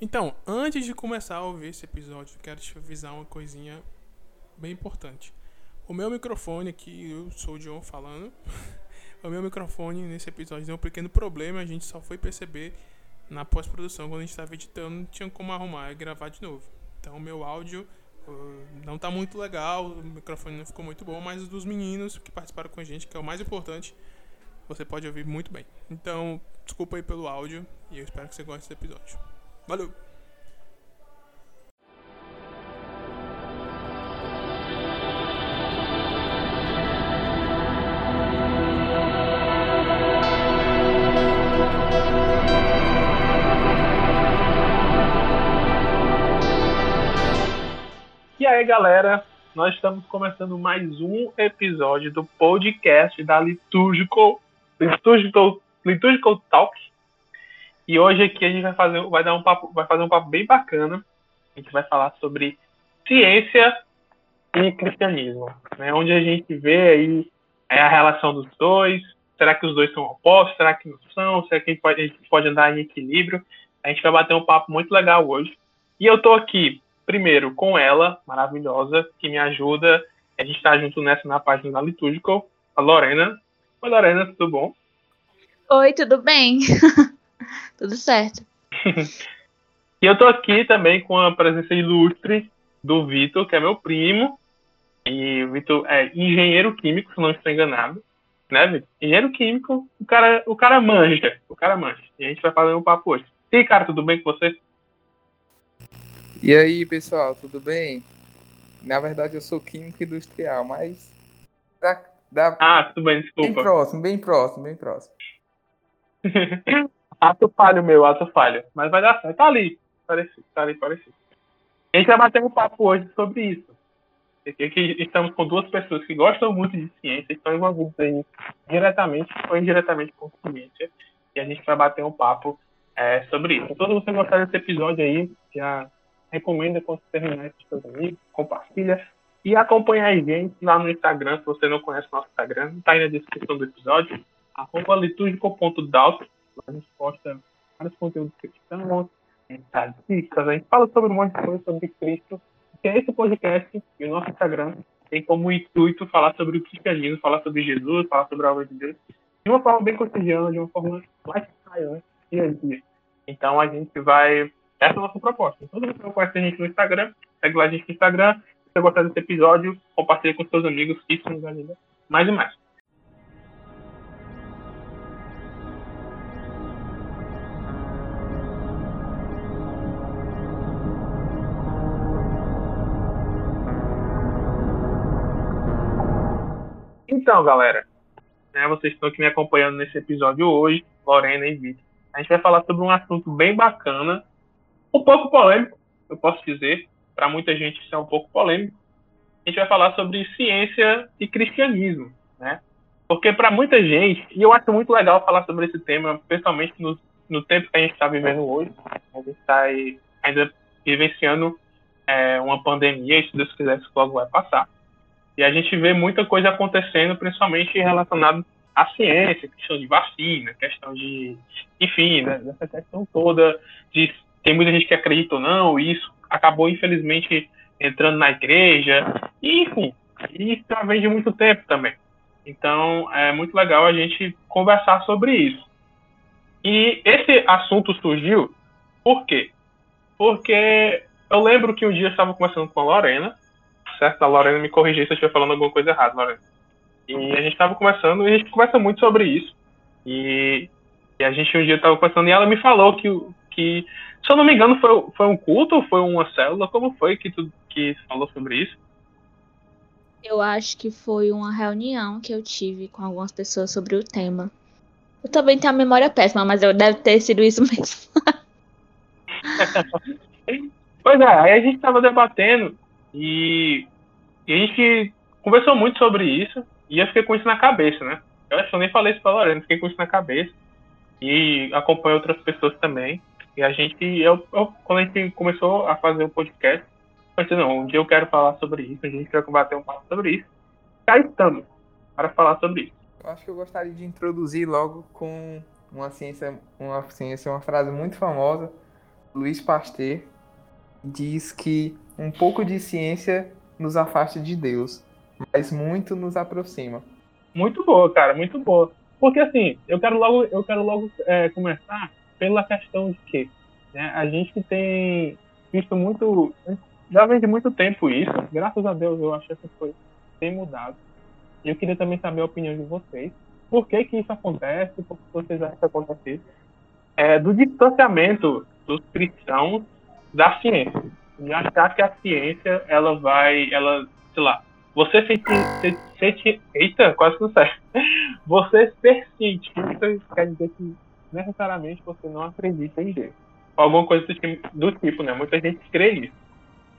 Então, antes de começar a ouvir esse episódio, quero te avisar uma coisinha bem importante. O meu microfone aqui, eu sou o John falando. o meu microfone nesse episódio deu um pequeno problema, a gente só foi perceber na pós-produção, quando a gente estava editando, não tinha como arrumar e gravar de novo. Então, meu áudio uh, não está muito legal, o microfone não ficou muito bom, mas dos meninos que participaram com a gente, que é o mais importante, você pode ouvir muito bem. Então, desculpa aí pelo áudio e eu espero que você goste desse episódio. Valeu! E aí, galera, nós estamos começando mais um episódio do podcast da Liturgical, Liturgical, Liturgical Talk. E hoje aqui a gente vai fazer, vai dar um papo, vai fazer um papo bem bacana. A gente vai falar sobre ciência e cristianismo, né? Onde a gente vê aí é, a relação dos dois. Será que os dois são opostos? Será que não são? Será que a gente pode, a gente pode andar em equilíbrio? A gente vai bater um papo muito legal hoje. E eu tô aqui, primeiro, com ela, maravilhosa, que me ajuda. A gente tá junto nessa na página da Liturgical, a Lorena. Oi, Lorena, tudo bom? Oi, tudo bem? Tudo certo. e eu tô aqui também com a presença ilustre do Vitor, que é meu primo. E o Vitor é engenheiro químico, se não estou enganado. Né, Vitor? Engenheiro químico, o cara, o cara manja. O cara manja. E a gente vai fazer um papo hoje. E aí, cara, tudo bem com você? E aí, pessoal, tudo bem? Na verdade, eu sou químico industrial, mas. Dá, dá... Ah, tudo bem, desculpa. Bem próximo, bem próximo, bem próximo. ato falho meu, ato falho. Mas vai dar certo. Tá ali, parecido, tá ali, parecido. A gente vai bater um papo hoje sobre isso. Aqui estamos com duas pessoas que gostam muito de ciência, estão envolvidas aí diretamente ou indiretamente com ciência, e a gente vai bater um papo é, sobre isso. Então, se você gostar desse episódio aí, já recomenda quando terminar com seus amigos, compartilha e acompanha a gente lá no Instagram, se você não conhece o nosso Instagram, tá aí na descrição do episódio, arroba a gente posta vários conteúdos cristãos, dicas, a gente fala sobre um monte de coisa sobre Cristo, que é esse podcast e o nosso Instagram tem como intuito falar sobre o cristianismo, falar sobre Jesus, falar sobre a obra de Deus, de uma forma bem cotidiana, de uma forma lifestyle, né? dia. Então a gente vai. Essa é a nossa proposta. Todo mundo conhece a gente no Instagram, segue lá a gente no Instagram. Se você gostar desse episódio, compartilhe com seus amigos, isso nos ajuda mais e mais. Então, galera, né, vocês estão aqui me acompanhando nesse episódio hoje, Lorena e Vitor. A gente vai falar sobre um assunto bem bacana, um pouco polêmico, eu posso dizer, para muita gente isso é um pouco polêmico. A gente vai falar sobre ciência e cristianismo, né? Porque para muita gente, e eu acho muito legal falar sobre esse tema, principalmente no, no tempo que a gente está vivendo hoje, a gente está ainda vivenciando é, uma pandemia, e se Deus quiser, isso logo vai passar. E a gente vê muita coisa acontecendo, principalmente relacionado à ciência, questão de vacina, questão de, enfim, né, dessa questão toda de tem muita gente que acredita ou não, e isso acabou infelizmente entrando na igreja, e, enfim, isso já vem de muito tempo também. Então é muito legal a gente conversar sobre isso. E esse assunto surgiu por quê? Porque eu lembro que um dia eu estava conversando com a Lorena, certo? A Lorena me corrigir se eu estiver falando alguma coisa errada, Lorena. E a gente estava conversando, e a gente conversa muito sobre isso. E, e a gente um dia estava conversando, e ela me falou que, que se eu não me engano, foi, foi um culto ou foi uma célula? Como foi que tu que falou sobre isso? Eu acho que foi uma reunião que eu tive com algumas pessoas sobre o tema. Eu também tenho a memória péssima, mas eu deve ter sido isso mesmo. pois é, aí a gente estava debatendo e, e, a gente conversou muito sobre isso e eu fiquei com isso na cabeça, né? Eu acho que eu nem falei isso pra Lorena, fiquei com isso na cabeça e acompanho outras pessoas também. E a gente, eu, eu, quando a gente começou a fazer o podcast, eu pensei, não, um dia eu quero falar sobre isso, a gente quer combater um papo sobre isso. Cá estamos para falar sobre isso. Eu acho que eu gostaria de introduzir logo com uma ciência, uma ciência, uma frase muito famosa Luiz Pasteur diz que um pouco de ciência nos afasta de Deus, mas muito nos aproxima. Muito boa, cara, muito boa. Porque assim, eu quero logo, eu quero logo é, começar pela questão de que né, a gente que tem visto muito, já vem de muito tempo isso, graças a Deus eu acho que essa coisa tem mudado. E eu queria também saber a opinião de vocês. Por que que isso acontece? Por que vocês acham que acontece É, do distanciamento dos cristãos da ciência. Achar que a ciência, ela vai, ela, sei lá, você sente, sente eita, quase não sai. Você ser cientista quer dizer que necessariamente você não acredita em Deus. Alguma coisa do tipo, do tipo, né? Muita gente crê nisso.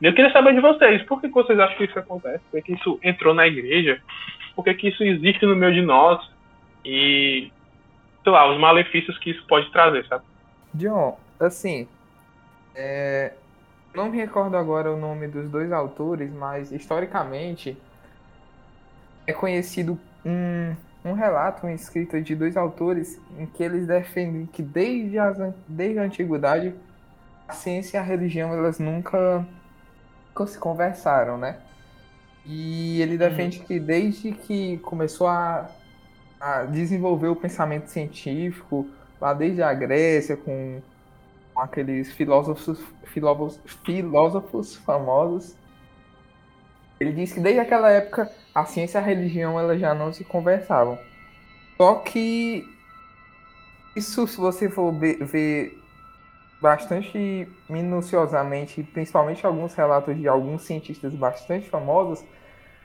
Eu queria saber de vocês, por que vocês acham que isso acontece? Por que isso entrou na igreja? Por que, que isso existe no meio de nós? E, sei lá, os malefícios que isso pode trazer, sabe? John, assim, é... não me recordo agora o nome dos dois autores, mas historicamente é conhecido um, um relato, uma escrita de dois autores em que eles defendem que desde, as, desde a antiguidade a ciência e a religião elas nunca, nunca se conversaram, né? E ele defende que desde que começou a, a desenvolver o pensamento científico, lá desde a Grécia, com, com aqueles filósofos, filósofos, filósofos famosos, ele diz que desde aquela época a ciência e a religião elas já não se conversavam. Só que isso, se você for ver bastante minuciosamente, principalmente alguns relatos de alguns cientistas bastante famosos,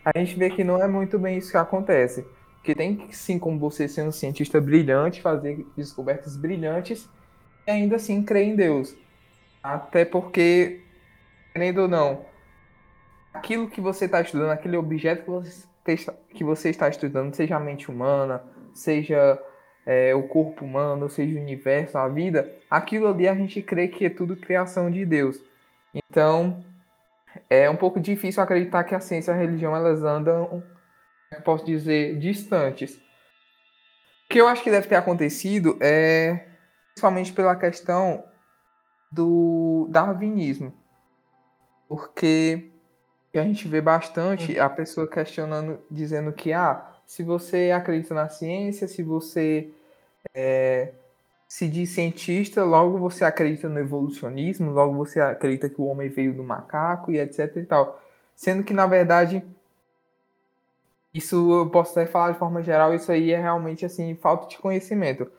a gente vê que não é muito bem isso que acontece. Que tem sim como você ser um cientista brilhante, fazer descobertas brilhantes e ainda assim crer em Deus. Até porque, querendo ou não, aquilo que você está estudando, aquele objeto que você, que você está estudando, seja a mente humana, seja é, o corpo humano, seja o universo, a vida, aquilo ali a gente crê que é tudo criação de Deus. Então, é um pouco difícil acreditar que a ciência e a religião elas andam, posso dizer, distantes. O que eu acho que deve ter acontecido é principalmente pela questão do darwinismo. Porque a gente vê bastante a pessoa questionando, dizendo que ah, se você acredita na ciência, se você é, se diz cientista, logo você acredita no evolucionismo, logo você acredita que o homem veio do macaco e etc e tal. Sendo que, na verdade, isso eu posso até falar de forma geral, isso aí é realmente assim, falta de conhecimento.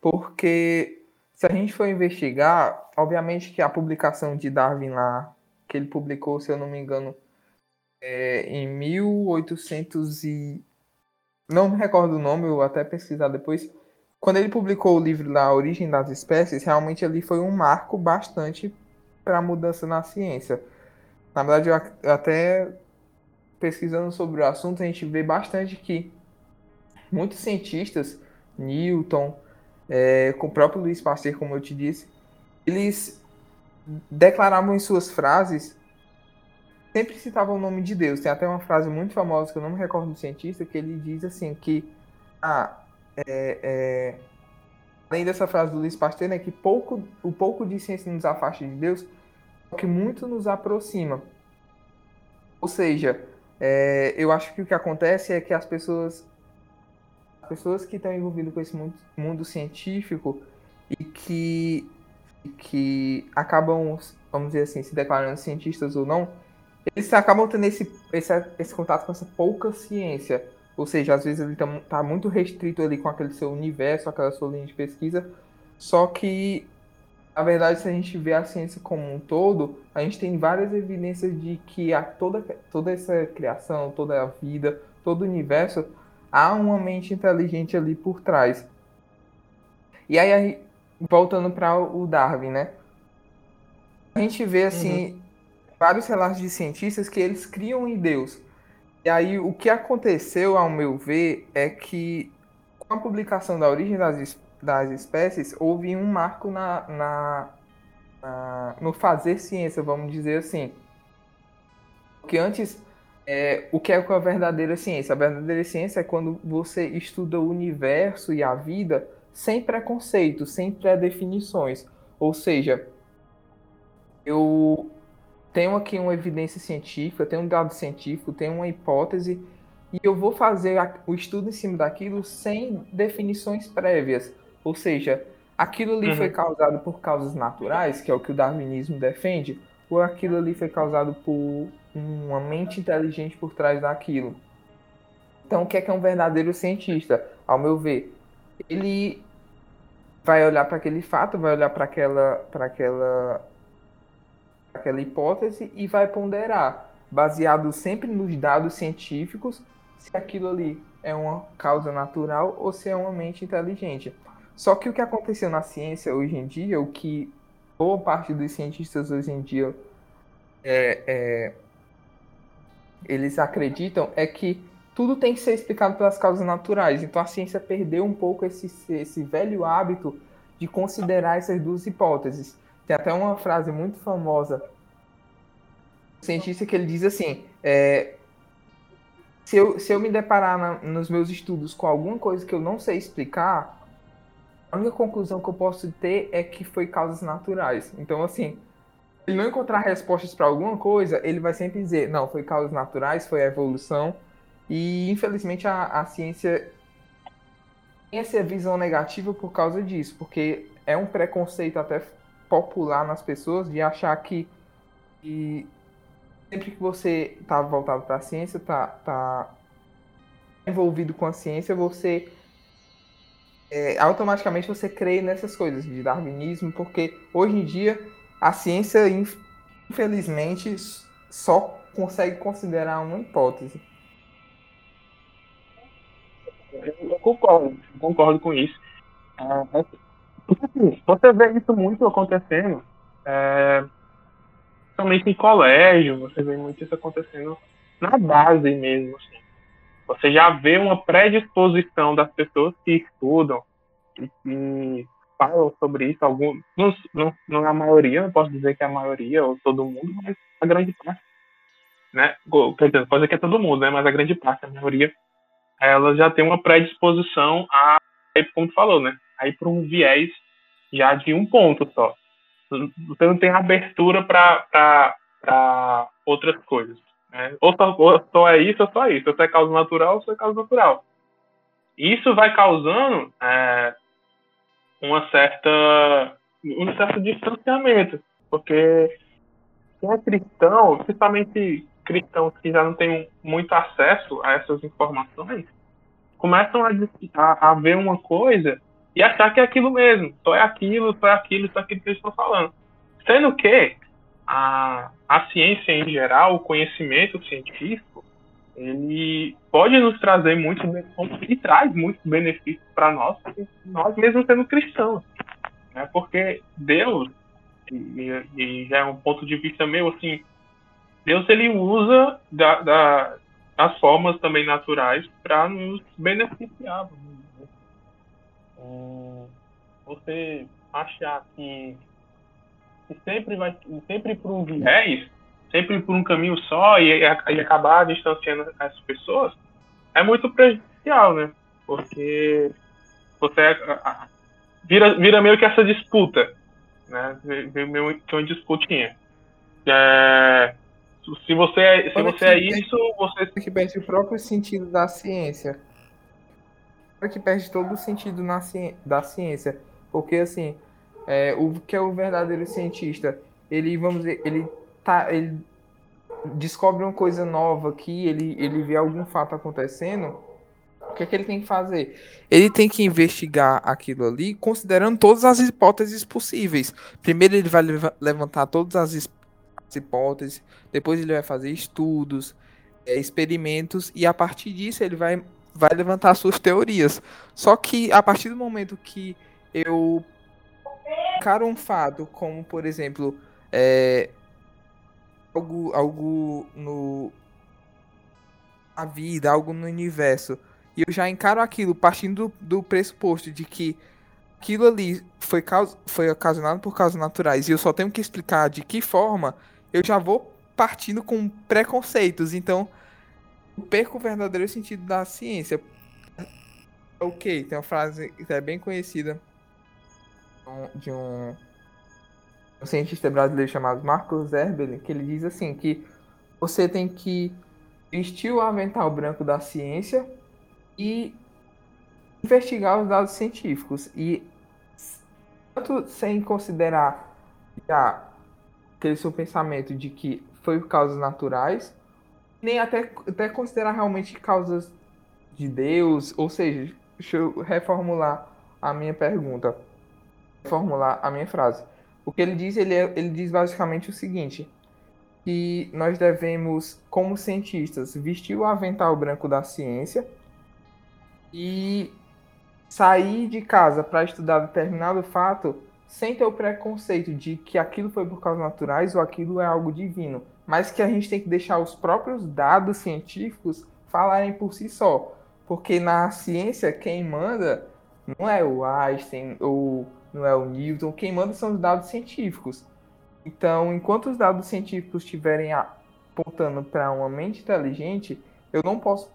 Porque se a gente for investigar, obviamente que a publicação de Darwin lá, que ele publicou, se eu não me engano, é, em 1800 e... Não me recordo o nome, eu até pesquisar depois quando ele publicou o livro lá, A Origem das Espécies, realmente ali foi um marco bastante para a mudança na ciência. Na verdade, eu até pesquisando sobre o assunto, a gente vê bastante que muitos cientistas, Newton, é, com o próprio Luiz Pasteur, como eu te disse, eles declaravam em suas frases, sempre citavam o nome de Deus. Tem até uma frase muito famosa que eu não me recordo do cientista, que ele diz assim que ah, é, é, além dessa frase do Luiz Pasteur, né, que pouco, o pouco de ciência nos afasta de Deus, o que muito nos aproxima. Ou seja, é, eu acho que o que acontece é que as pessoas, as pessoas que estão envolvidas com esse mundo, mundo científico e que, que acabam, vamos dizer assim, se declarando cientistas ou não, eles acabam tendo esse, esse, esse contato com essa pouca ciência ou seja, às vezes ele está tá muito restrito ali com aquele seu universo, aquela sua linha de pesquisa. Só que, na verdade, se a gente vê a ciência como um todo, a gente tem várias evidências de que a toda, toda essa criação, toda a vida, todo o universo, há uma mente inteligente ali por trás. E aí, voltando para o Darwin, né? A gente vê, assim, uhum. vários relatos de cientistas que eles criam em Deus. E aí, o que aconteceu, ao meu ver, é que com a publicação da origem das, das espécies, houve um marco na, na, na no fazer ciência, vamos dizer assim. Porque antes, é, o que é a verdadeira ciência? A verdadeira ciência é quando você estuda o universo e a vida sem preconceito, sem pré-definições. Ou seja, eu tenho aqui uma evidência científica, tenho um dado científico, tenho uma hipótese, e eu vou fazer o estudo em cima daquilo sem definições prévias. Ou seja, aquilo ali uhum. foi causado por causas naturais, que é o que o darwinismo defende, ou aquilo ali foi causado por uma mente inteligente por trás daquilo. Então, o que é que é um verdadeiro cientista? Ao meu ver, ele vai olhar para aquele fato, vai olhar para aquela, para aquela, aquela hipótese e vai ponderar, baseado sempre nos dados científicos, se aquilo ali é uma causa natural ou se é uma mente inteligente. Só que o que aconteceu na ciência hoje em dia, o que boa parte dos cientistas hoje em dia é, é, eles acreditam é que tudo tem que ser explicado pelas causas naturais. Então a ciência perdeu um pouco esse, esse velho hábito de considerar essas duas hipóteses. Tem até uma frase muito famosa um cientista que ele diz assim: é, se, eu, se eu me deparar na, nos meus estudos com alguma coisa que eu não sei explicar, a única conclusão que eu posso ter é que foi causas naturais. Então, assim, ele não encontrar respostas para alguma coisa, ele vai sempre dizer: não, foi causas naturais, foi a evolução. E infelizmente a, a ciência tem essa visão negativa por causa disso, porque é um preconceito até popular nas pessoas de achar que, que sempre que você está voltado para a ciência, está tá envolvido com a ciência, você é, automaticamente você crê nessas coisas de darwinismo, porque hoje em dia a ciência, infelizmente, só consegue considerar uma hipótese. Eu concordo, concordo com isso. É, assim, você vê isso muito acontecendo, é, somente em colégio, você vê muito isso acontecendo na base mesmo. Assim. Você já vê uma predisposição das pessoas que estudam e que falam sobre isso, alguns, não, não, não a maioria, não posso dizer que é a maioria ou todo mundo, mas a grande parte, né? Quer dizer, pode dizer que é todo mundo, né? Mas a grande parte, a maioria, ela já tem uma predisposição a, como tu falou, né? Aí para um viés já de um ponto só. Você não tem abertura para outras coisas. Né? Ou, só, ou só é isso ou só é isso. Ou só é causa natural ou só é causa natural. Isso vai causando é, uma certa, um certo distanciamento. Porque quem é cristão, principalmente cristãos que já não têm muito acesso a essas informações começam a, a, a ver uma coisa e achar que é aquilo mesmo, só é aquilo, só é aquilo, só é aquilo que eles estão falando. Sendo que a, a ciência em geral, o conhecimento científico, ele pode nos trazer muito e traz muitos benefícios para nós, nós mesmos sendo cristãos. Né? Porque Deus, e, e já é um ponto de vista meu, assim, Deus ele usa da, da, as formas também naturais para nos beneficiar. Hum, você achar que, que sempre vai sempre por um viés, sempre por um caminho só e, e acabar distanciando as pessoas é muito prejudicial, né? Porque você vira, vira meio que essa disputa, né? Vira meio que uma disputinha. É, se você é, se você é isso, você. Que perde o próprio sentido da ciência. Que perde todo o sentido na ci... da ciência. Porque, assim, é, o que é o verdadeiro cientista? Ele, vamos dizer, ele, tá, ele descobre uma coisa nova aqui, ele, ele vê algum fato acontecendo. O que é que ele tem que fazer? Ele tem que investigar aquilo ali, considerando todas as hipóteses possíveis. Primeiro, ele vai levantar todas as hipóteses depois ele vai fazer estudos, é, experimentos, e a partir disso ele vai, vai levantar suas teorias. Só que a partir do momento que eu encaro um fato, como por exemplo, é, algo, algo no a vida, algo no universo, e eu já encaro aquilo partindo do, do pressuposto de que aquilo ali foi, foi ocasionado por causas naturais e eu só tenho que explicar de que forma, eu já vou partindo com preconceitos. Então, eu perco o verdadeiro sentido da ciência. Ok, tem uma frase que é bem conhecida de um um cientista brasileiro chamado Marcos Erbelin, que ele diz assim que você tem que vestir o avental branco da ciência e investigar os dados científicos e tanto sem considerar já aquele seu pensamento de que foi por causas naturais, nem até, até considerar realmente causas de Deus, ou seja, deixa eu reformular a minha pergunta, reformular a minha frase. O que ele diz, ele, é, ele diz basicamente o seguinte, que nós devemos, como cientistas, vestir o avental branco da ciência e sair de casa para estudar determinado fato sem ter o preconceito de que aquilo foi por causas naturais ou aquilo é algo divino, mas que a gente tem que deixar os próprios dados científicos falarem por si só. Porque na ciência, quem manda não é o Einstein ou não é o Newton, quem manda são os dados científicos. Então, enquanto os dados científicos estiverem apontando para uma mente inteligente, eu não posso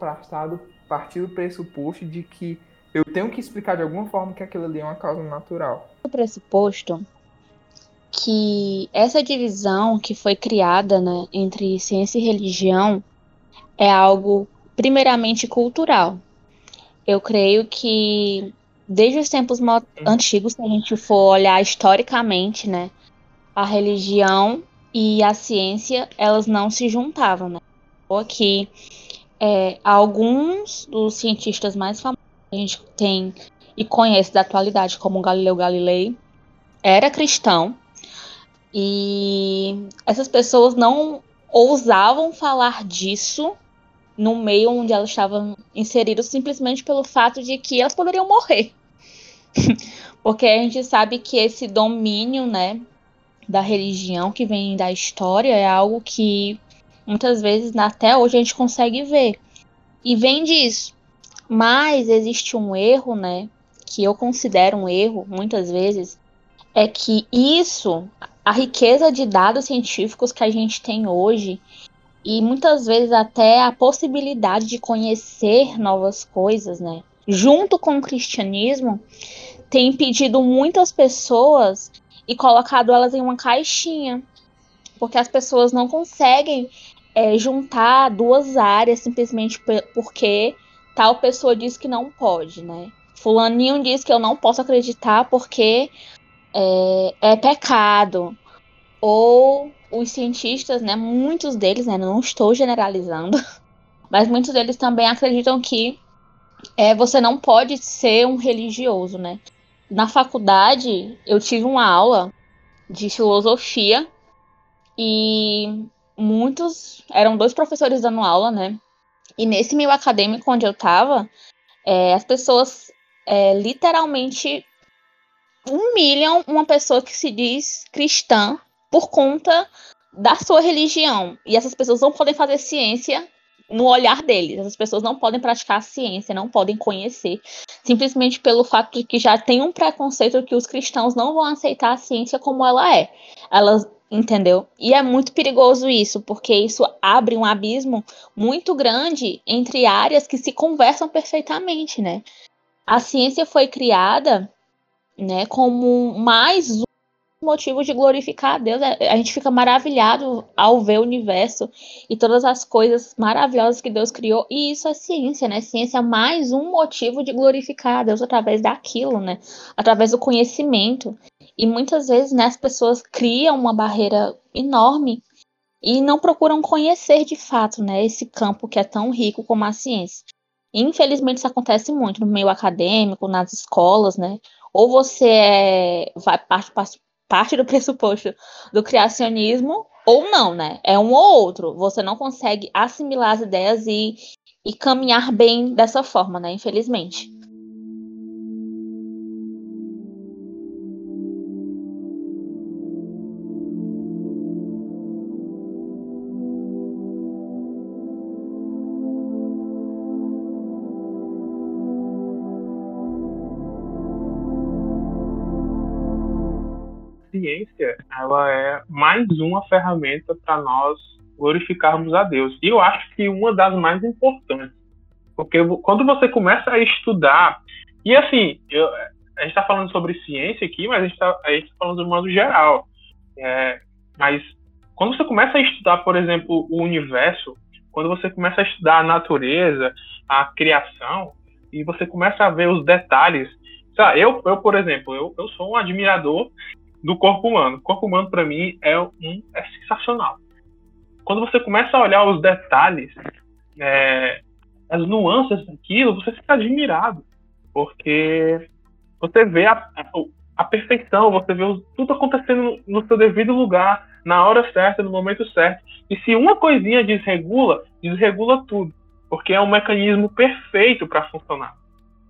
partir do pressuposto de que eu tenho que explicar de alguma forma que aquilo ali é uma causa natural. O pressuposto que essa divisão que foi criada né, entre ciência e religião é algo primeiramente cultural. Eu creio que desde os tempos antigos, se a gente for olhar historicamente, né, a religião e a ciência elas não se juntavam, né? Aqui é, alguns dos cientistas mais famosos a gente tem e conhece da atualidade, como Galileu Galilei, era cristão e essas pessoas não ousavam falar disso no meio onde elas estavam inseridas simplesmente pelo fato de que elas poderiam morrer. Porque a gente sabe que esse domínio, né, da religião que vem da história é algo que muitas vezes até hoje a gente consegue ver. E vem disso. Mas existe um erro, né, que eu considero um erro muitas vezes, é que isso, a riqueza de dados científicos que a gente tem hoje, e muitas vezes até a possibilidade de conhecer novas coisas, né? Junto com o cristianismo, tem impedido muitas pessoas e colocado elas em uma caixinha, porque as pessoas não conseguem é, juntar duas áreas simplesmente porque tal pessoa diz que não pode, né? Fulaninho diz que eu não posso acreditar porque é, é pecado. Ou os cientistas, né? Muitos deles, né? Não estou generalizando, mas muitos deles também acreditam que é, você não pode ser um religioso, né? Na faculdade, eu tive uma aula de filosofia e muitos eram dois professores dando aula, né? E nesse meio acadêmico onde eu tava, é, as pessoas é, literalmente humilham uma pessoa que se diz cristã por conta da sua religião. E essas pessoas não podem fazer ciência no olhar deles. Essas pessoas não podem praticar a ciência, não podem conhecer, simplesmente pelo fato de que já tem um preconceito que os cristãos não vão aceitar a ciência como ela é. Elas, entendeu? E é muito perigoso isso, porque isso abre um abismo muito grande entre áreas que se conversam perfeitamente, né? A ciência foi criada, né, como mais motivo de glorificar a Deus. É, a gente fica maravilhado ao ver o universo e todas as coisas maravilhosas que Deus criou. E isso é ciência, né? Ciência é mais um motivo de glorificar a Deus através daquilo, né? Através do conhecimento. E muitas vezes, né, as pessoas criam uma barreira enorme e não procuram conhecer de fato, né, esse campo que é tão rico como a ciência. Infelizmente isso acontece muito no meio acadêmico, nas escolas, né? Ou você é, vai parte, parte do pressuposto do criacionismo ou não, né? É um ou outro. Você não consegue assimilar as ideias e, e caminhar bem dessa forma, né? Infelizmente. Ciência ela é mais uma ferramenta para nós glorificarmos a Deus. E eu acho que uma das mais importantes. Porque quando você começa a estudar, e assim, eu, a gente está falando sobre ciência aqui, mas a gente está tá falando de modo geral. É, mas quando você começa a estudar, por exemplo, o universo, quando você começa a estudar a natureza, a criação, e você começa a ver os detalhes. Eu, eu por exemplo, eu, eu sou um admirador do corpo humano. O corpo humano, para mim, é, um, é sensacional. Quando você começa a olhar os detalhes, é, as nuances daquilo, você fica admirado. Porque você vê a, a, a perfeição, você vê tudo acontecendo no, no seu devido lugar, na hora certa, no momento certo. E se uma coisinha desregula, desregula tudo. Porque é um mecanismo perfeito para funcionar.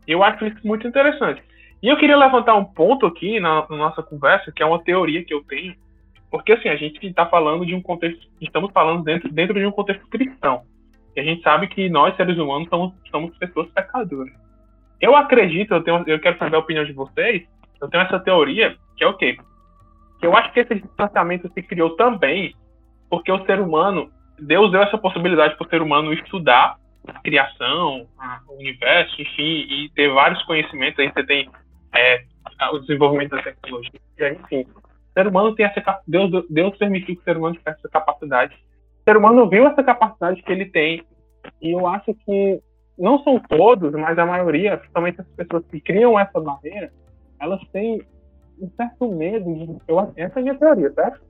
Eu acho isso muito interessante. E eu queria levantar um ponto aqui na, na, nossa conversa, que é uma teoria que eu tenho, porque assim, a gente está falando de um contexto, estamos falando dentro, dentro de um contexto cristão. E a gente sabe que nós, seres humanos, somos, somos pessoas pecadoras. Eu acredito, eu, tenho, eu quero saber a opinião de vocês, eu tenho essa teoria, que é o quê? Que eu acho que esse distanciamento se criou também porque o ser humano, Deus deu essa possibilidade para o ser humano estudar a criação, o universo, enfim, e ter vários conhecimentos. Aí você tem é, o desenvolvimento da tecnologia, enfim. O ser humano tem essa Deus, Deus permitiu que o ser humano tivesse essa capacidade. O ser humano viu essa capacidade que ele tem, e eu acho que não são todos, mas a maioria, principalmente as pessoas que criam essa barreira, elas têm um certo medo, de, eu, essa é a minha teoria, certo?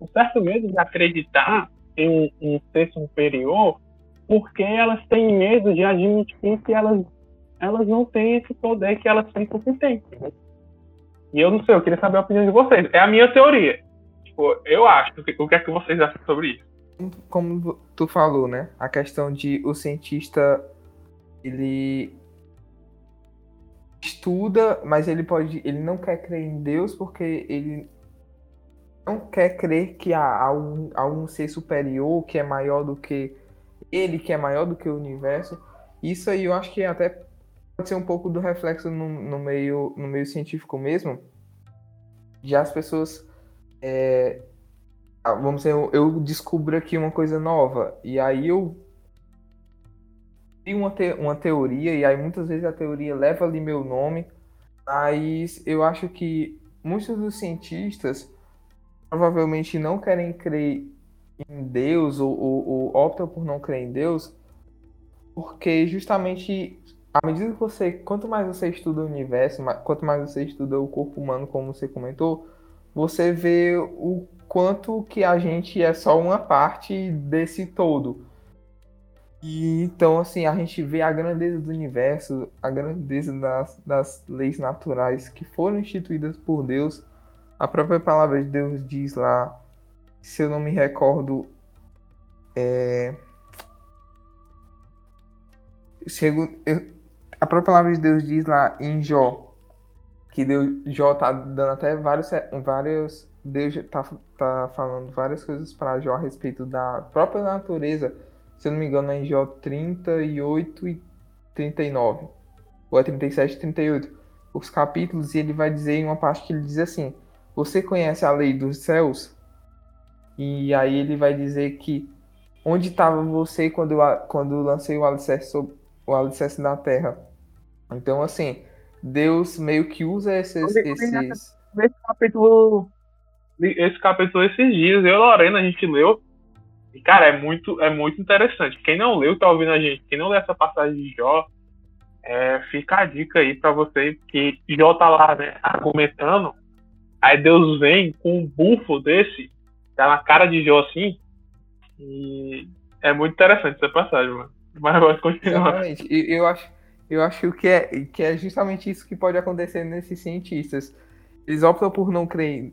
Um certo medo de acreditar em um, um ser superior, porque elas têm medo de admitir que elas elas não têm esse poder que elas pensam que têm. E eu não sei, eu queria saber a opinião de vocês. É a minha teoria. Tipo, eu acho. O que é que vocês acham sobre isso? Como tu falou, né? A questão de o cientista ele estuda, mas ele pode, ele não quer crer em Deus porque ele não quer crer que há algum, algum ser superior que é maior do que ele, que é maior do que o universo. Isso aí eu acho que até pode ser um pouco do reflexo no, no, meio, no meio científico mesmo. Já as pessoas. É, ah, vamos dizer, eu, descubro aqui uma coisa nova. E aí eu. Tenho uma, te, uma teoria, e aí muitas vezes a teoria leva ali meu nome. Mas eu acho que muitos dos cientistas provavelmente não querem crer em Deus ou, ou, ou optam por não crer em Deus porque justamente à medida que você, quanto mais você estuda o universo, quanto mais você estuda o corpo humano, como você comentou, você vê o quanto que a gente é só uma parte desse todo. E então, assim, a gente vê a grandeza do universo, a grandeza das, das leis naturais que foram instituídas por Deus. A própria palavra de Deus diz lá, se eu não me recordo, é. Segundo, a própria palavra de Deus diz lá em Jó, que Deus, Jó tá dando até vários, vários Deus tá, tá falando várias coisas para Jó a respeito da própria natureza. Se eu não me engano, é em Jó 38 e 39. Ou é 37 e 38. Os capítulos, e ele vai dizer em uma parte que ele diz assim: Você conhece a lei dos céus? E aí ele vai dizer que onde estava você quando eu, quando lancei o alicerce, o alicerce na terra? Então, assim, Deus meio que usa esses. esses... Esse capítulo. Esse capítulo esses dias, eu e Lorena, a gente leu. E, cara, é muito, é muito interessante. Quem não leu, tá ouvindo a gente. Quem não leu essa passagem de Jó, é, fica a dica aí para você, que Jó tá lá, né, argumentando. Aí Deus vem com um bufo desse, tá na cara de Jó assim. E é muito interessante essa passagem, mano. Mas pode continuar. Exatamente. Eu acho eu acho que é, que é justamente isso que pode acontecer nesses cientistas. Eles optam por não crer,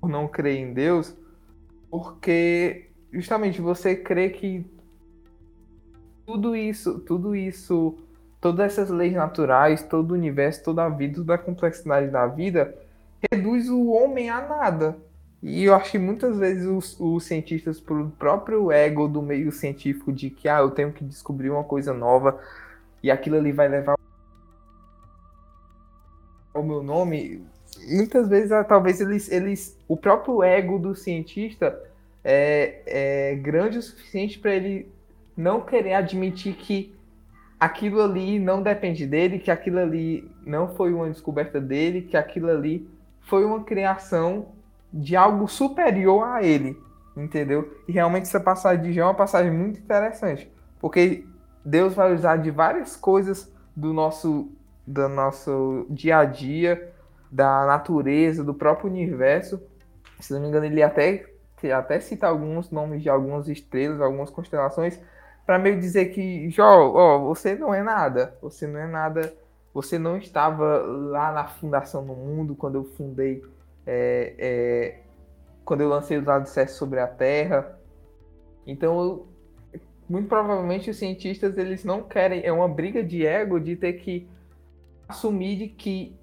por não crer em Deus, porque justamente você crê que tudo isso, tudo isso, todas essas leis naturais, todo o universo, toda a vida, toda a complexidade da vida reduz o homem a nada. E eu acho que muitas vezes os, os cientistas, pelo próprio ego do meio científico, de que ah, eu tenho que descobrir uma coisa nova, e aquilo ali vai levar o meu nome, muitas vezes ah, talvez eles, eles o próprio ego do cientista é, é grande o suficiente para ele não querer admitir que aquilo ali não depende dele, que aquilo ali não foi uma descoberta dele, que aquilo ali foi uma criação de algo superior a ele, entendeu? E realmente essa passagem de João é uma passagem muito interessante, porque Deus vai usar de várias coisas do nosso do nosso dia a dia, da natureza, do próprio universo. Se não me engano, ele até até cita alguns nomes de algumas estrelas, algumas constelações, para meio dizer que, Jó, você não é nada, você não é nada, você não estava lá na fundação do mundo quando eu fundei é, é, quando eu lancei os dados sobre a Terra. Então, muito provavelmente os cientistas eles não querem, é uma briga de ego de ter que assumir de que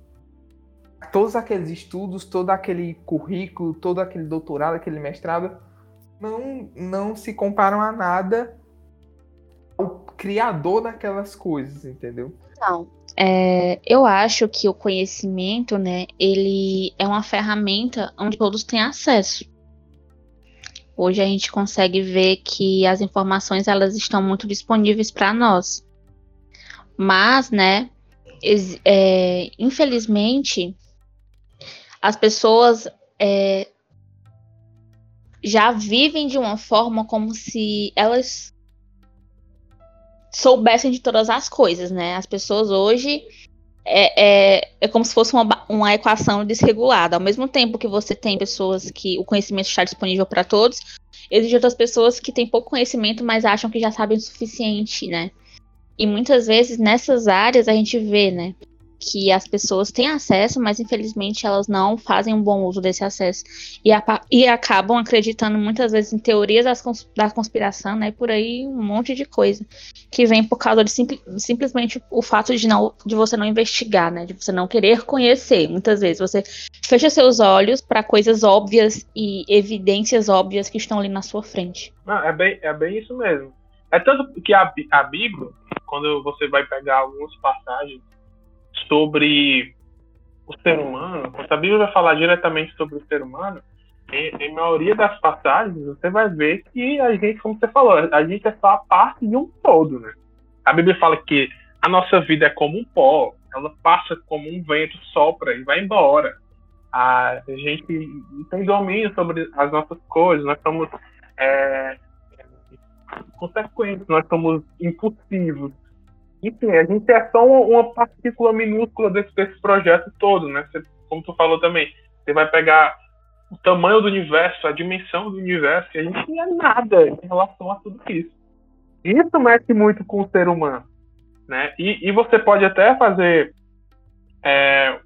todos aqueles estudos, todo aquele currículo, todo aquele doutorado, aquele mestrado não não se comparam a nada ao criador daquelas coisas, entendeu? Então, é, eu acho que o conhecimento, né, ele é uma ferramenta onde todos têm acesso. Hoje a gente consegue ver que as informações elas estão muito disponíveis para nós. Mas, né, é, infelizmente, as pessoas é, já vivem de uma forma como se elas soubessem de todas as coisas, né? As pessoas hoje é, é, é como se fosse uma, uma equação desregulada. Ao mesmo tempo que você tem pessoas que o conhecimento está disponível para todos, existem outras pessoas que têm pouco conhecimento, mas acham que já sabem o suficiente, né? E muitas vezes nessas áreas a gente vê, né? Que as pessoas têm acesso, mas infelizmente elas não fazem um bom uso desse acesso e, e acabam acreditando muitas vezes em teorias cons da conspiração, né? Por aí um monte de coisa que vem por causa de simplesmente o fato de, não, de você não investigar, né? De você não querer conhecer. Muitas vezes você fecha seus olhos para coisas óbvias e evidências óbvias que estão ali na sua frente. Não, é bem, é bem isso mesmo. É tanto que a, a Bíblia, quando você vai pegar algumas passagens sobre o ser humano, quando a Bíblia vai falar diretamente sobre o ser humano, em, em maioria das passagens, você vai ver que a gente, como você falou, a gente é só a parte de um todo, né? A Bíblia fala que a nossa vida é como um pó, ela passa como um vento, sopra e vai embora. A gente tem domínio sobre as nossas coisas, nós somos é, consequentes, nós somos impulsivos, enfim, a gente é só uma, uma partícula minúscula desse, desse projeto todo, né? Você, como tu falou também, você vai pegar o tamanho do universo, a dimensão do universo, e a gente não é nada em relação a tudo isso. Isso mexe muito com o ser humano, né? E, e você pode até fazer é,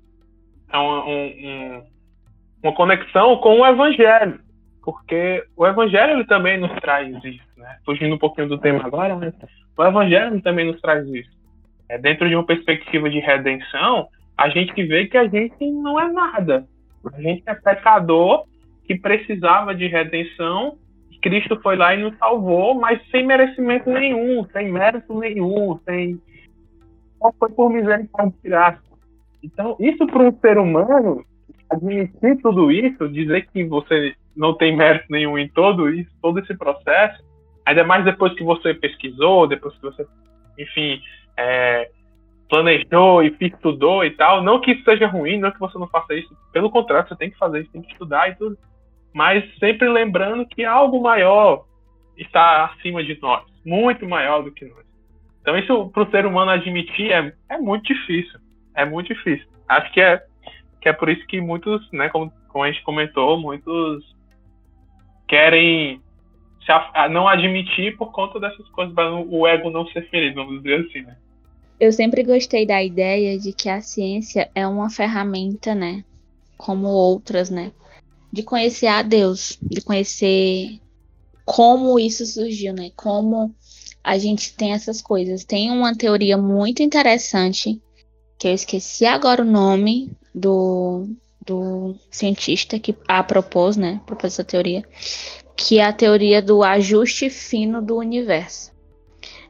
uma, um, uma conexão com o evangelho, porque o evangelho ele também nos traz isso, né? Fugindo um pouquinho do tema agora, mas o Evangelho também nos traz isso. É, dentro de uma perspectiva de redenção, a gente vê que a gente não é nada. A gente é pecador que precisava de redenção. Cristo foi lá e nos salvou, mas sem merecimento nenhum, sem mérito nenhum, sem. Só foi por misericórdia graça. Então, isso para um ser humano, admitir tudo isso, dizer que você não tem mérito nenhum em todo isso, todo esse processo, Ainda mais depois que você pesquisou, depois que você, enfim, é, planejou e estudou e tal. Não que isso seja ruim, não que você não faça isso. Pelo contrário, você tem que fazer isso, tem que estudar e tudo. Mas sempre lembrando que algo maior está acima de nós, muito maior do que nós. Então isso para o ser humano admitir é, é muito difícil, é muito difícil. Acho que é que é por isso que muitos, né, como, como a gente comentou, muitos querem não admitir por conta dessas coisas, para o ego não ser ferido, vamos dizer assim, né? Eu sempre gostei da ideia de que a ciência é uma ferramenta, né? Como outras, né? De conhecer a Deus, de conhecer como isso surgiu, né? Como a gente tem essas coisas. Tem uma teoria muito interessante, que eu esqueci agora o nome do, do cientista que a propôs, né? Propôs essa teoria, que é a teoria do ajuste fino do universo.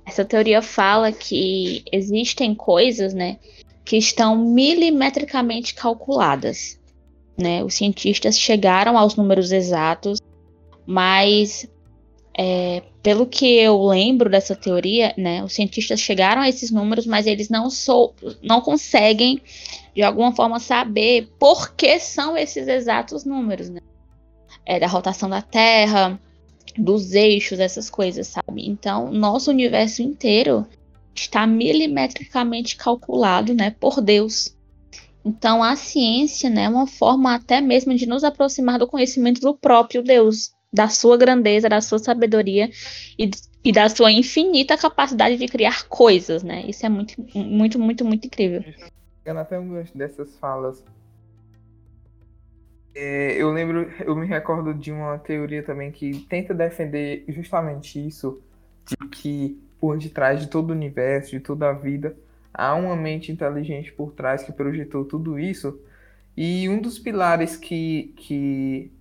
Essa teoria fala que existem coisas, né, que estão milimetricamente calculadas. Né? Os cientistas chegaram aos números exatos, mas é, pelo que eu lembro dessa teoria, né, os cientistas chegaram a esses números, mas eles não, sou, não conseguem, de alguma forma, saber por que são esses exatos números. Né? É, da rotação da Terra, dos eixos, essas coisas, sabe? Então, nosso universo inteiro está milimetricamente calculado, né, por Deus. Então, a ciência, né, é uma forma até mesmo de nos aproximar do conhecimento do próprio Deus, da sua grandeza, da sua sabedoria e, e da sua infinita capacidade de criar coisas, né? Isso é muito, muito, muito, muito incrível. Eu até um gosto dessas falas é, eu lembro, eu me recordo de uma teoria também que tenta defender justamente isso, de que por detrás de todo o universo, de toda a vida, há uma mente inteligente por trás que projetou tudo isso. E um dos pilares que, que,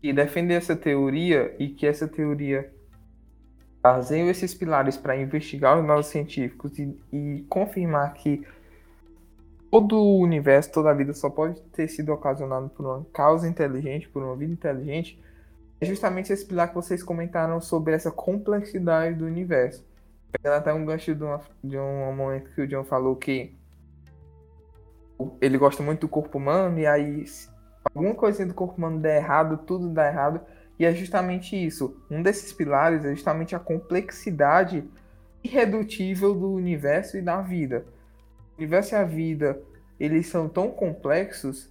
que defende essa teoria e que essa teoria baseia esses pilares para investigar os nossos científicos e, e confirmar que todo o universo, toda a vida só pode ter sido ocasionado por uma causa inteligente, por uma vida inteligente, é justamente esse pilar que vocês comentaram sobre essa complexidade do universo. Pegando até um gancho de, uma, de um momento que o John falou que ele gosta muito do corpo humano e aí alguma coisinha do corpo humano der errado, tudo dá errado. E é justamente isso. Um desses pilares é justamente a complexidade irredutível do universo e da vida o universo e a vida, eles são tão complexos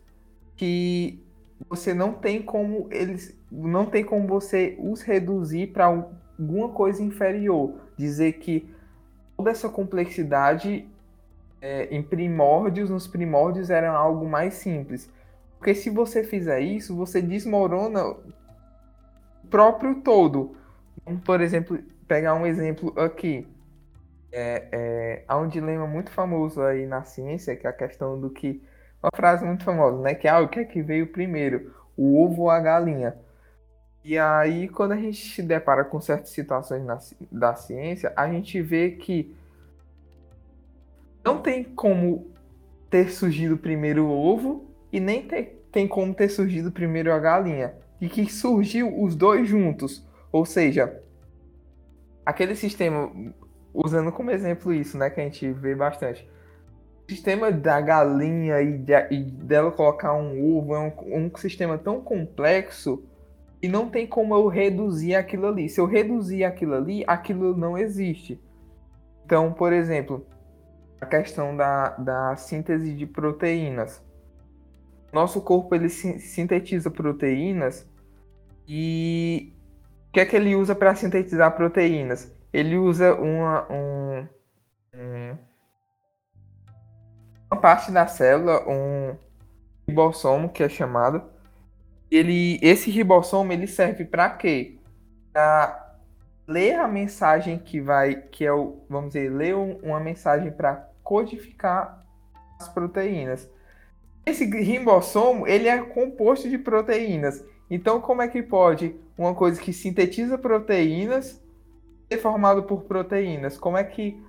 que você não tem como eles não tem como você os reduzir para alguma coisa inferior, dizer que toda essa complexidade é, em primórdios, nos primórdios era algo mais simples. Porque se você fizer isso, você desmorona o próprio todo. Por exemplo, pegar um exemplo aqui é, é, há um dilema muito famoso aí na ciência, que é a questão do que. Uma frase muito famosa, né? Que é ah, o que é que veio primeiro, o ovo ou a galinha? E aí, quando a gente se depara com certas situações na, da ciência, a gente vê que não tem como ter surgido primeiro o ovo e nem ter, tem como ter surgido primeiro a galinha. E que surgiu os dois juntos. Ou seja, aquele sistema usando como exemplo isso, né, que a gente vê bastante. O sistema da galinha e, de, e dela colocar um ovo é um, um, sistema tão complexo e não tem como eu reduzir aquilo ali. Se eu reduzir aquilo ali, aquilo não existe. Então, por exemplo, a questão da, da síntese de proteínas. Nosso corpo ele sintetiza proteínas e o que é que ele usa para sintetizar proteínas? Ele usa uma, um, um, uma parte da célula, um ribossomo que é chamado. Ele, esse ribossomo ele serve para quê? Para ler a mensagem que vai, que é o, vamos dizer, ler uma mensagem para codificar as proteínas. Esse ribossomo ele é composto de proteínas. Então, como é que pode uma coisa que sintetiza proteínas formado por proteínas. Como é que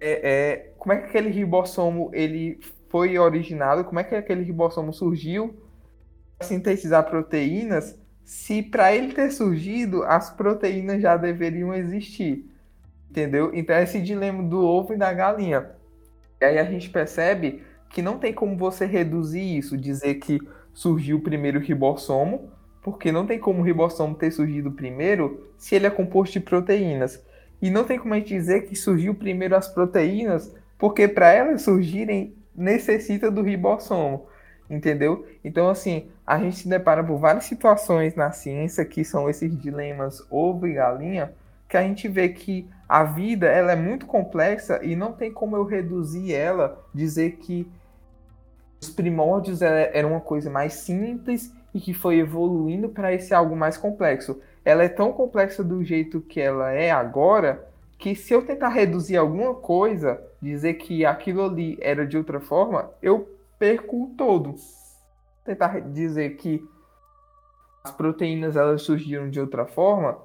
é, é, como é que aquele ribossomo ele foi originado? Como é que aquele ribossomo surgiu para sintetizar proteínas? Se para ele ter surgido, as proteínas já deveriam existir. Entendeu? Então é esse dilema do ovo e da galinha. E aí a gente percebe que não tem como você reduzir isso, dizer que surgiu primeiro o ribossomo, porque não tem como o ribossomo ter surgido primeiro se ele é composto de proteínas. E não tem como a gente dizer que surgiu primeiro as proteínas, porque para elas surgirem necessita do ribossomo, entendeu? Então, assim, a gente se depara por várias situações na ciência que são esses dilemas ovo e galinha, que a gente vê que a vida ela é muito complexa e não tem como eu reduzir ela, dizer que os primórdios era uma coisa mais simples e que foi evoluindo para esse algo mais complexo ela é tão complexa do jeito que ela é agora, que se eu tentar reduzir alguma coisa, dizer que aquilo ali era de outra forma, eu perco o todo. Tentar dizer que as proteínas elas surgiram de outra forma,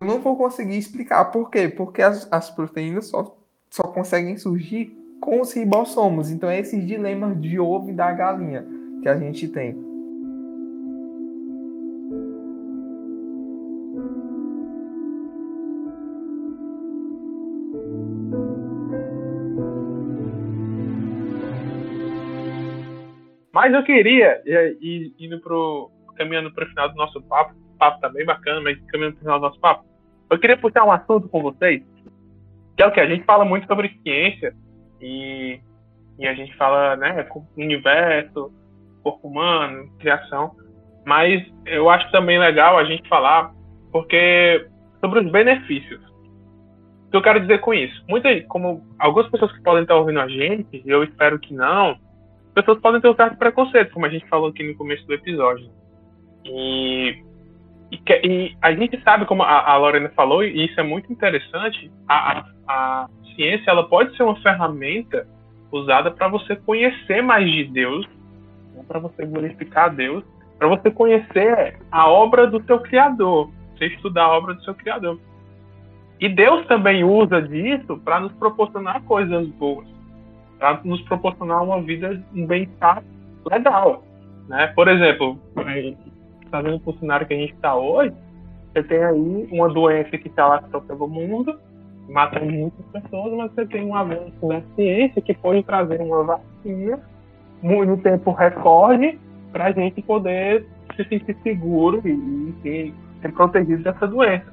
eu não vou conseguir explicar por quê? Porque as, as proteínas só, só conseguem surgir com os ribossomos. Então é esses dilemas de ovo e da galinha que a gente tem. Mas eu queria, e, indo pro, caminhando para o final do nosso papo. O papo tá bem bacana, mas caminhando para o final do nosso papo. Eu queria puxar um assunto com vocês, que é o que? A gente fala muito sobre ciência e, e a gente fala, né, universo, corpo humano, criação. Mas eu acho também legal a gente falar porque sobre os benefícios. O que eu quero dizer com isso? Muita, como algumas pessoas que podem estar ouvindo a gente, eu espero que não, pessoas podem ter um certo preconceito, como a gente falou aqui no começo do episódio. E, e, e a gente sabe, como a, a, Lorena falou, e isso é muito interessante, a, a, a ciência ela pode ser uma ferramenta usada para você conhecer mais de Deus, né, para você glorificar Deus, para você conhecer a obra do seu Criador, você estudar a obra do seu Criador. E Deus também usa disso para nos proporcionar coisas boas para nos proporcionar uma vida, um bem-estar legal. Né? Por exemplo, fazendo o cenário que a gente está hoje, você tem aí uma doença que está lá pelo mundo, matando muitas pessoas, mas você tem um avanço na ciência que pode trazer uma vacina no tempo recorde para a gente poder se sentir seguro e, e ser protegido dessa doença.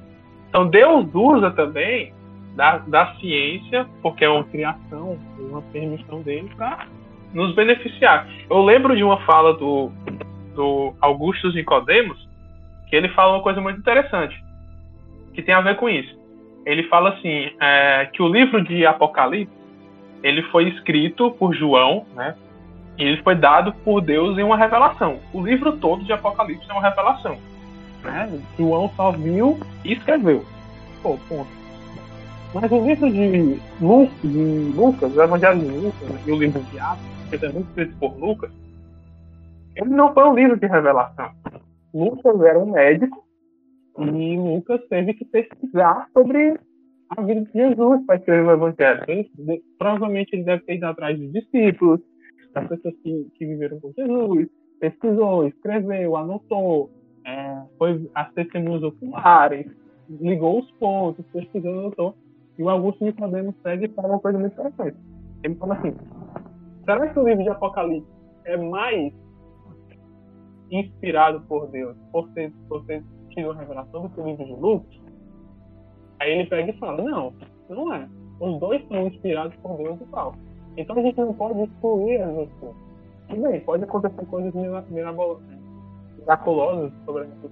Então Deus usa também da, da ciência, porque é uma criação, uma permissão dele para nos beneficiar. Eu lembro de uma fala do, do Augustus Nicodemos, que ele fala uma coisa muito interessante, que tem a ver com isso. Ele fala assim, é, que o livro de Apocalipse, ele foi escrito por João, né? E ele foi dado por Deus em uma revelação. O livro todo de Apocalipse é uma revelação. Né? João só viu e escreveu. Pô, ponto. Mas o livro de, de Lucas, o Evangelho de Lucas e o livro de Atos, que é muito escrito por Lucas, ele não foi um livro de revelação. Lucas era um médico e Lucas teve que pesquisar sobre a vida de Jesus para escrever o Evangelho. Ele, provavelmente ele deve ter ido atrás dos discípulos, das pessoas que, que viveram com Jesus, pesquisou, escreveu, anotou, é, foi as testemunhas oculares, ligou os pontos, pesquisou, anotou. E o Augusto Nicodemo segue fala uma coisa muito interessante. Ele fala assim: será que o livro de Apocalipse é mais inspirado por Deus por ter, por ter tido a revelação do que o livro de Lucas? Aí ele pega e fala: não, não é. Os dois são inspirados por Deus e tal. Então a gente não pode excluir as duas coisas. Tudo bem, pode acontecer coisas miraculosas sobre a nossa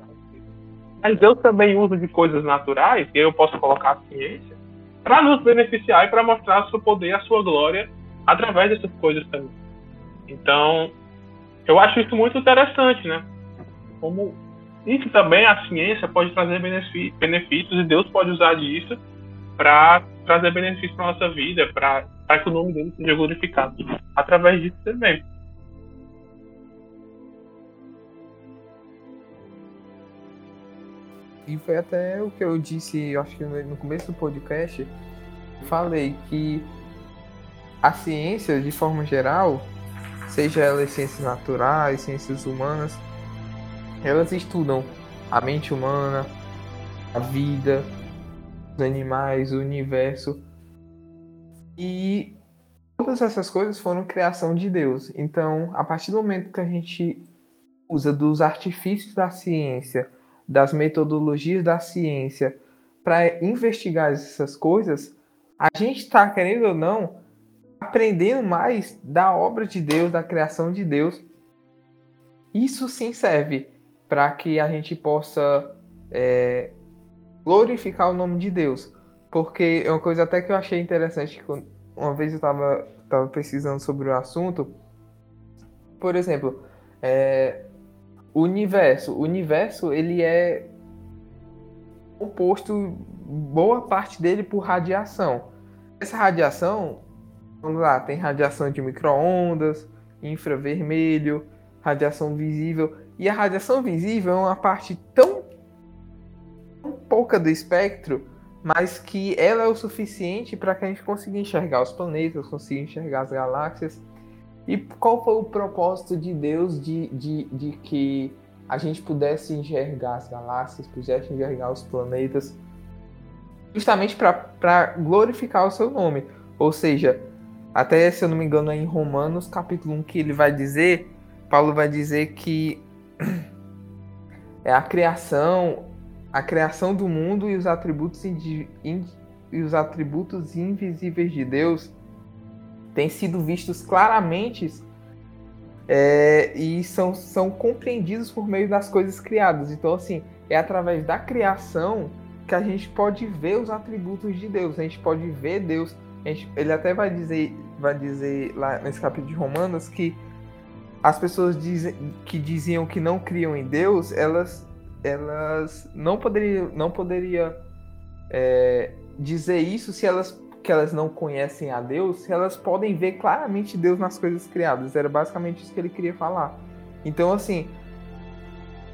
Mas Deus também usa de coisas naturais, e eu posso colocar a ciência, para nos beneficiar e para mostrar seu poder a sua glória através dessas coisas também. Então, eu acho isso muito interessante, né? Como isso também a ciência pode trazer benefícios e Deus pode usar disso para trazer benefícios para nossa vida, para que o nome dele seja glorificado através disso também. E foi até o que eu disse, acho que no começo do podcast, eu falei que a ciência, de forma geral, seja ela ciências naturais, ciências humanas, elas estudam a mente humana, a vida, os animais, o universo. E todas essas coisas foram criação de Deus. Então, a partir do momento que a gente usa dos artifícios da ciência, das metodologias da ciência para investigar essas coisas, a gente está, querendo ou não, aprendendo mais da obra de Deus, da criação de Deus. Isso sim serve para que a gente possa é, glorificar o nome de Deus. Porque é uma coisa até que eu achei interessante, uma vez eu estava tava pesquisando sobre o assunto. Por exemplo, é, o universo. O universo, ele é composto, boa parte dele, por radiação. Essa radiação, vamos lá, tem radiação de microondas, infravermelho, radiação visível. E a radiação visível é uma parte tão, tão pouca do espectro, mas que ela é o suficiente para que a gente consiga enxergar os planetas, consiga enxergar as galáxias e qual foi o propósito de Deus de, de, de que a gente pudesse enxergar as galáxias, pudesse enxergar os planetas, justamente para glorificar o seu nome. Ou seja, até se eu não me engano, é em Romanos capítulo 1 que ele vai dizer, Paulo vai dizer que é a criação, a criação do mundo e os atributos indi, in, e os atributos invisíveis de Deus têm sido vistos claramente é, e são, são compreendidos por meio das coisas criadas. Então, assim, é através da criação que a gente pode ver os atributos de Deus. A gente pode ver Deus. Gente, ele até vai dizer, vai dizer lá nesse capítulo de Romanos que as pessoas dizem, que diziam que não criam em Deus, elas, elas não poderiam, não poderia é, dizer isso se elas que elas não conhecem a Deus, elas podem ver claramente Deus nas coisas criadas. Era basicamente isso que ele queria falar. Então, assim,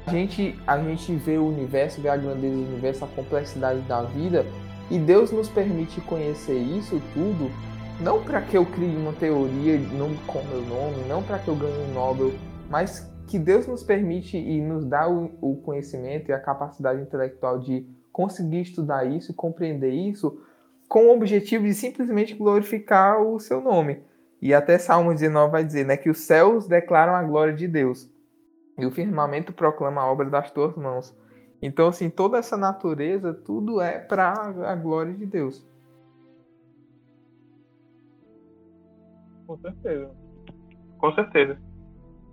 a gente, a gente vê o universo, vê a grandeza do universo, a complexidade da vida, e Deus nos permite conhecer isso tudo não para que eu crie uma teoria não com meu nome, não para que eu ganhe um Nobel, mas que Deus nos permite e nos dá o, o conhecimento e a capacidade intelectual de conseguir estudar isso, compreender isso, com o objetivo de simplesmente glorificar o seu nome. E até Salmo 19 vai dizer né, que os céus declaram a glória de Deus e o firmamento proclama a obra das tuas mãos. Então, assim, toda essa natureza, tudo é para a glória de Deus. Com certeza. Com certeza.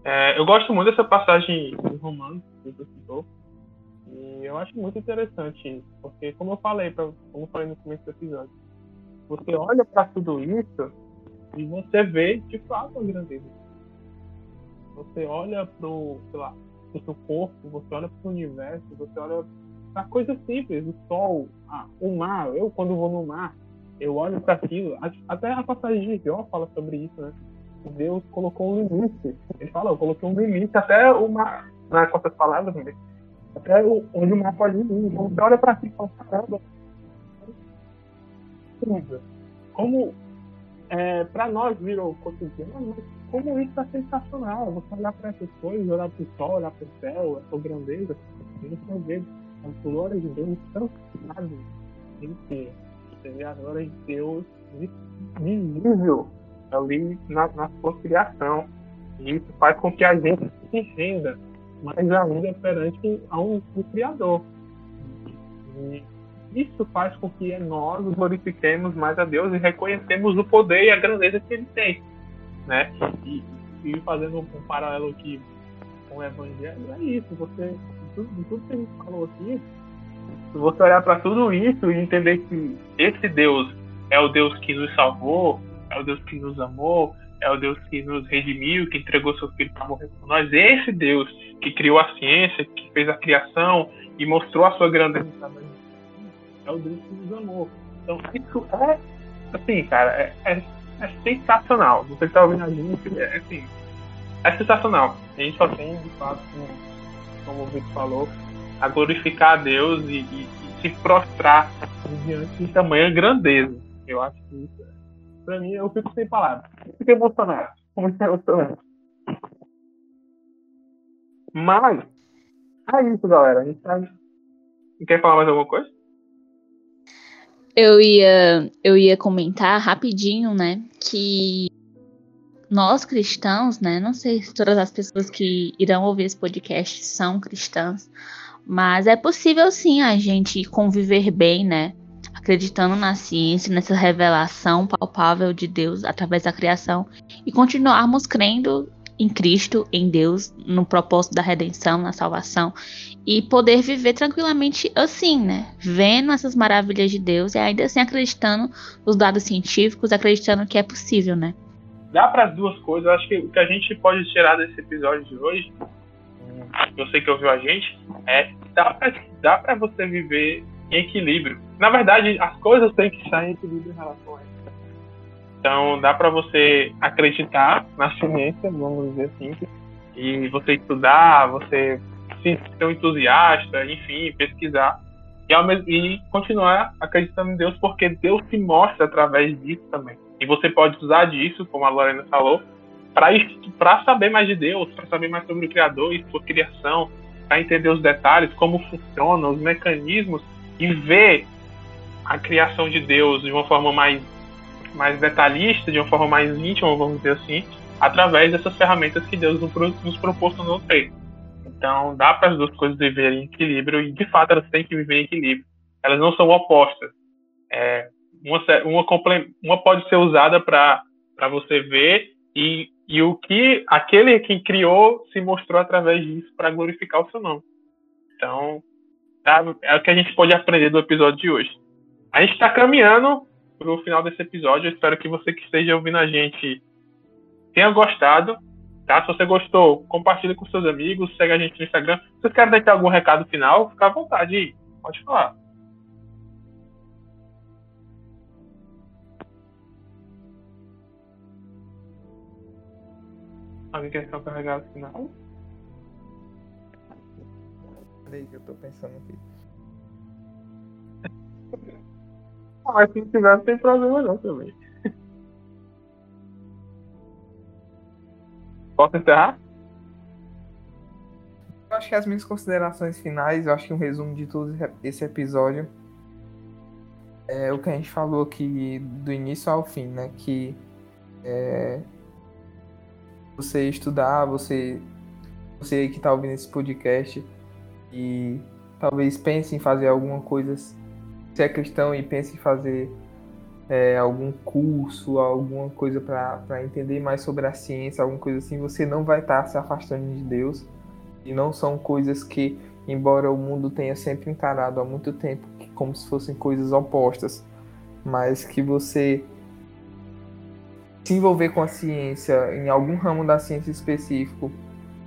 É, eu gosto muito dessa passagem do romano que você citou. Eu acho muito interessante isso, porque como eu falei, pra, como eu falei no começo do episódio, você olha para tudo isso e você vê de fato a grandeza. Você olha pro, sei lá, pro seu corpo, você olha pro universo, você olha para coisas simples, o sol, ah, o mar. Eu quando vou no mar, eu olho para aquilo, até a passagem de Jó fala sobre isso, né? Deus colocou um limite. Ele fala, eu coloquei um limite até uma. Não é com essas palavras, mas até onde o mar pode ir. Então você olha para si e fala, caramba. Como é, para nós virou cotidiano, mas como isso é sensacional. Você olhar para essas coisas, olhar para o sol, olhar para o céu, a sua grandeza, você vê a glória de Deus tão inteira você vê a glória de Deus visível ali na, na sua criação. E isso faz com que a gente se renda mais ainda perante a um, um Criador. E isso faz com que nós glorifiquemos mais a Deus e reconhecemos o poder e a grandeza que Ele tem. Né? E, e fazendo um paralelo aqui com o Evangelho, é isso. Você, tudo, tudo que a gente falou aqui, se você olhar para tudo isso e entender que esse Deus é o Deus que nos salvou, é o Deus que nos amou, é o Deus que nos redimiu, que entregou seu filho para morrer por nós, esse Deus que criou a ciência, que fez a criação e mostrou a sua grandeza é o Deus que nos amou. Então, isso é, assim, cara, é, é, é sensacional. Você está ouvindo a gente, é, assim, é sensacional. A gente só tem, de fato, como, o Vitor falou, a glorificar a Deus e, e, e se prostrar diante de tamanha grandeza. Eu acho que isso, pra mim, eu fico sem palavras. Fico emocionado. Muito emocionado. Mas, é isso, galera. A gente tá... Quer falar mais alguma coisa? Eu ia, eu ia comentar rapidinho, né, que nós cristãos, né, não sei se todas as pessoas que irão ouvir esse podcast são cristãs, mas é possível sim a gente conviver bem, né? Acreditando na ciência, nessa revelação palpável de Deus através da criação e continuarmos crendo em Cristo, em Deus, no propósito da redenção, na salvação e poder viver tranquilamente assim, né? Vendo essas maravilhas de Deus e ainda assim acreditando nos dados científicos, acreditando que é possível, né? Dá para as duas coisas. Eu acho que o que a gente pode tirar desse episódio de hoje você que ouviu a gente, é dá pra, dá pra você viver em equilíbrio. Na verdade, as coisas têm que estar em equilíbrio em relação a isso. Então, dá para você acreditar na ciência, vamos dizer assim, e você estudar, você ser um entusiasta, enfim, pesquisar, e, mesmo, e continuar acreditando em Deus, porque Deus se mostra através disso também. E você pode usar disso, como a Lorena falou, para saber mais de Deus, para saber mais sobre o Criador e sua criação, para entender os detalhes, como funcionam os mecanismos e ver a criação de Deus de uma forma mais, mais detalhista, de uma forma mais íntima, vamos dizer assim, através dessas ferramentas que Deus nos proporcionou ter. Então, dá para as duas coisas viverem em equilíbrio e, de fato, elas têm que viver em equilíbrio. Elas não são opostas. É, uma, uma, uma pode ser usada para você ver e, e o que aquele que criou se mostrou através disso para glorificar o seu nome. Então, tá, é o que a gente pode aprender do episódio de hoje. A gente está caminhando para o final desse episódio. Eu espero que você que esteja ouvindo a gente tenha gostado. Tá? Se você gostou, compartilhe com seus amigos, segue a gente no Instagram. Se vocês querem deixar algum recado final, fica à vontade. Pode falar. Alguém quer ficar carregado final? Peraí que eu tô pensando aqui. Mas se não tiver, não tem problema não também. Posso encerrar? Eu acho que as minhas considerações finais, eu acho que um resumo de todo esse episódio é o que a gente falou aqui do início ao fim, né? Que é, você estudar, você, você que está ouvindo esse podcast e talvez pense em fazer alguma coisa, se é cristão e pense em fazer é, algum curso, alguma coisa para entender mais sobre a ciência, alguma coisa assim, você não vai estar tá se afastando de Deus. E não são coisas que, embora o mundo tenha sempre encarado há muito tempo como se fossem coisas opostas, mas que você se envolver com a ciência, em algum ramo da ciência específico,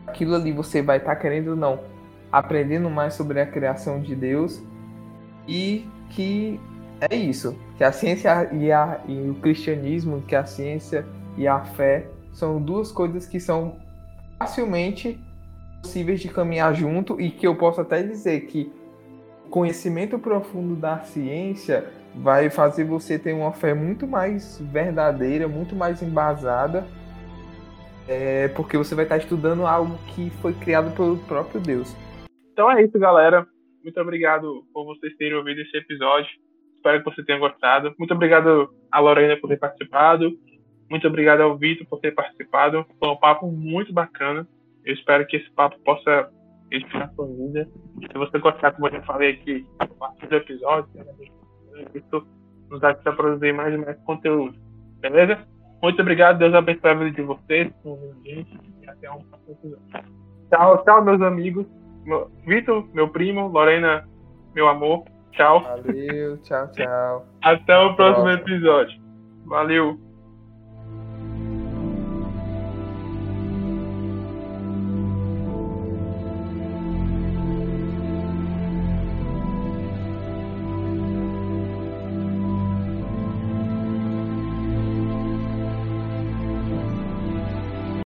aquilo ali você vai estar tá querendo ou não aprendendo mais sobre a criação de Deus e que é isso, que a ciência e, a, e o cristianismo, que a ciência e a fé são duas coisas que são facilmente possíveis de caminhar junto e que eu posso até dizer que conhecimento profundo da ciência vai fazer você ter uma fé muito mais verdadeira, muito mais embasada, é, porque você vai estar estudando algo que foi criado pelo próprio Deus. Então é isso, galera. Muito obrigado por vocês terem ouvido esse episódio. Espero que você tenha gostado. Muito obrigado a Lorena por ter participado. Muito obrigado ao Vitor por ter participado. Foi um papo muito bacana. Eu espero que esse papo possa edificar sua vida. Se você gostar, como eu já falei aqui, do episódio, isso nos ajuda a produzir mais e mais conteúdo. Beleza? Muito obrigado. Deus abençoe a vida de vocês, e até um próximo episódio. Tchau, tchau, meus amigos. Vitor, meu primo, Lorena, meu amor. Tchau. Valeu, tchau, tchau. Até o próximo episódio. Valeu.